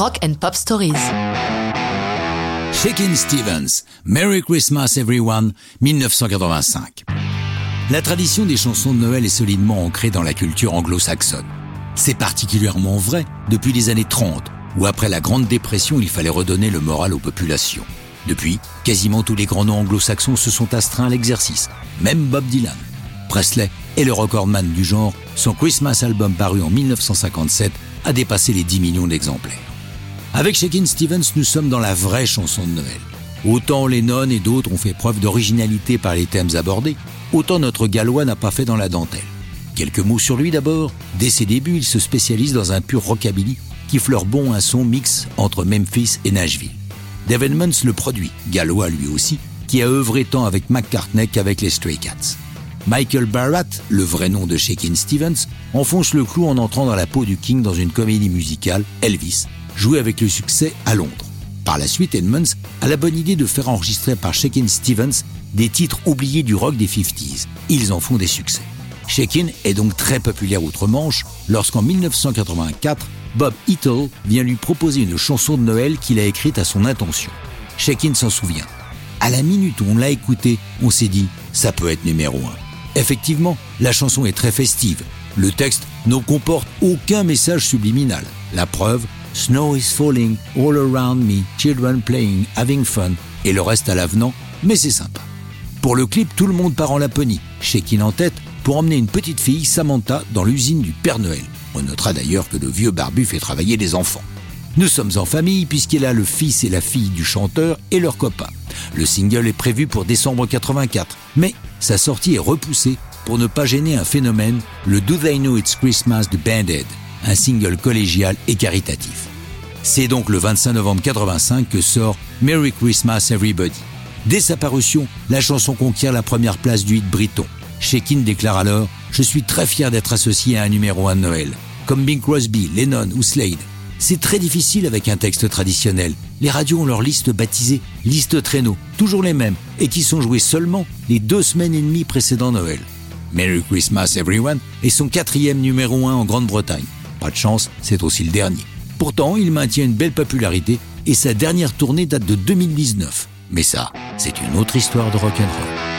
Rock and Pop Stories. Shakin' Stevens, Merry Christmas Everyone, 1985. La tradition des chansons de Noël est solidement ancrée dans la culture anglo-saxonne. C'est particulièrement vrai depuis les années 30, où après la Grande Dépression, il fallait redonner le moral aux populations. Depuis, quasiment tous les grands noms anglo-saxons se sont astreints à l'exercice, même Bob Dylan. Presley est le recordman du genre, son Christmas album paru en 1957 a dépassé les 10 millions d'exemplaires. Avec Shakin' Stevens, nous sommes dans la vraie chanson de Noël. Autant Lennon et d'autres ont fait preuve d'originalité par les thèmes abordés, autant notre gallois n'a pas fait dans la dentelle. Quelques mots sur lui d'abord. Dès ses débuts, il se spécialise dans un pur rockabilly qui fleure bon un son mix entre Memphis et Nashville. Edmonds le produit, gallois lui aussi, qui a œuvré tant avec McCartney qu'avec les Stray Cats. Michael Barrett, le vrai nom de Shakin' Stevens, enfonce le clou en entrant dans la peau du King dans une comédie musicale, Elvis, jouée avec le succès à Londres. Par la suite, Edmonds a la bonne idée de faire enregistrer par Shakin' Stevens des titres oubliés du rock des 50s. Ils en font des succès. Shakin' est donc très populaire outre-Manche lorsqu'en 1984, Bob Eatle vient lui proposer une chanson de Noël qu'il a écrite à son intention. Shakin' s'en souvient. À la minute où on l'a écouté, on s'est dit, ça peut être numéro un. Effectivement, la chanson est très festive. Le texte ne comporte aucun message subliminal. La preuve, Snow is falling all around me, children playing, having fun, et le reste à l'avenant, mais c'est sympa. Pour le clip, tout le monde part en Laponie, Shakin' en tête, pour emmener une petite fille, Samantha, dans l'usine du Père Noël. On notera d'ailleurs que le vieux barbu fait travailler les enfants. Nous sommes en famille puisqu'il a le fils et la fille du chanteur et leurs copains. Le single est prévu pour décembre 84, mais sa sortie est repoussée pour ne pas gêner un phénomène, le Do They Know It's Christmas de Band-Aid, un single collégial et caritatif. C'est donc le 25 novembre 85 que sort Merry Christmas Everybody. Dès sa parution, la chanson conquiert la première place du hit briton. Shekin déclare alors Je suis très fier d'être associé à un numéro 1 de Noël. Comme Bing Crosby, Lennon ou Slade. C'est très difficile avec un texte traditionnel. Les radios ont leur liste baptisée liste traîneau, toujours les mêmes, et qui sont jouées seulement les deux semaines et demie précédant Noël. Merry Christmas Everyone est son quatrième numéro 1 en Grande-Bretagne. Pas de chance, c'est aussi le dernier. Pourtant, il maintient une belle popularité et sa dernière tournée date de 2019. Mais ça, c'est une autre histoire de rock'n'roll.